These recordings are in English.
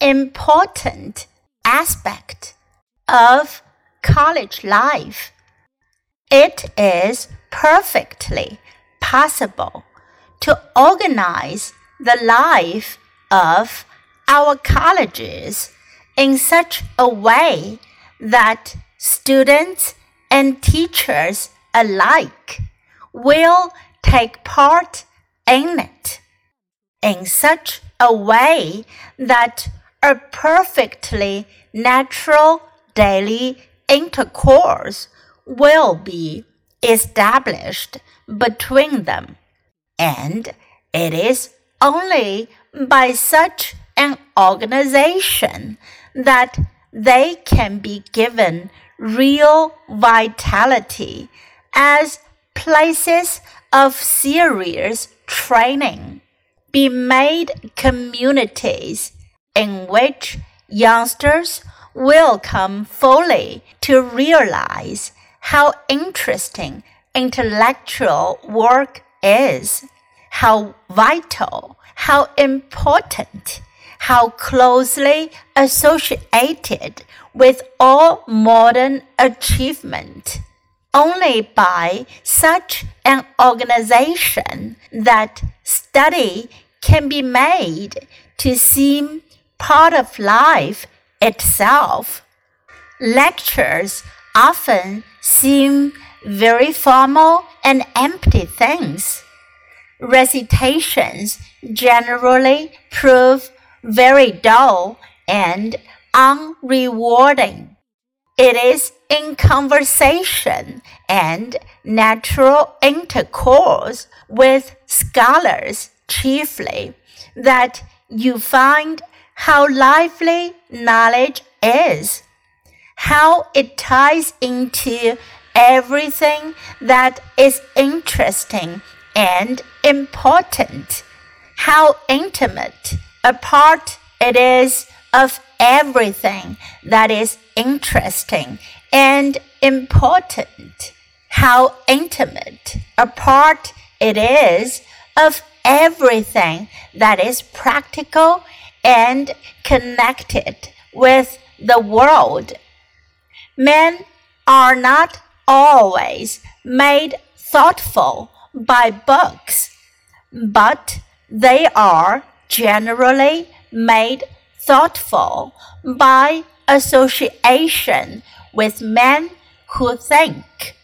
important aspect of college life. It is perfectly possible to organize the life of our colleges in such a way that students and teachers alike will take part in it in such a way that a perfectly natural daily intercourse will be established between them. And it is only by such an organization that they can be given real vitality as places of serious training. Be made communities in which youngsters will come fully to realize how interesting intellectual work is, how vital, how important, how closely associated with all modern achievement. Only by such an organization that study can be made to seem part of life itself. Lectures often seem very formal and empty things. Recitations generally prove very dull and unrewarding. It is in conversation and natural intercourse with scholars chiefly that you find how lively knowledge is, how it ties into everything that is interesting and important, how intimate a part it is of everything that is interesting and important, how intimate a part it is of everything that is practical and connected with the world. Men are not always made thoughtful by books, but they are generally made thoughtful by association with men who think.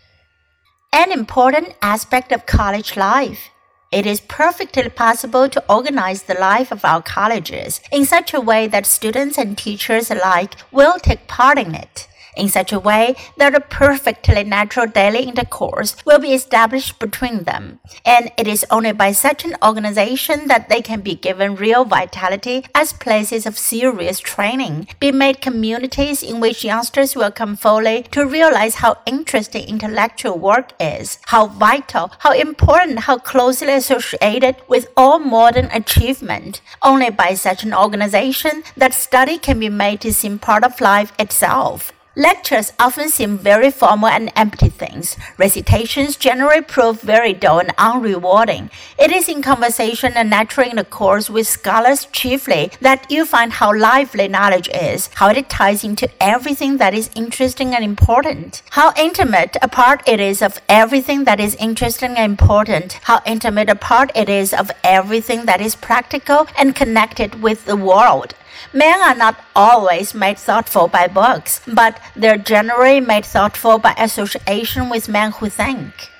An important aspect of college life it is perfectly possible to organize the life of our colleges in such a way that students and teachers alike will take part in it in such a way that a perfectly natural daily intercourse will be established between them. And it is only by such an organization that they can be given real vitality as places of serious training, be made communities in which youngsters will come fully to realize how interesting intellectual work is, how vital, how important, how closely associated with all modern achievement. Only by such an organization that study can be made to seem part of life itself. Lectures often seem very formal and empty things. Recitations generally prove very dull and unrewarding. It is in conversation and natural intercourse with scholars chiefly that you find how lively knowledge is, how it ties into everything that is interesting and important, how intimate a part it is of everything that is interesting and important, how intimate a part it is of everything that is practical and connected with the world. Men are not always made thoughtful by books, but they're generally made thoughtful by association with men who think.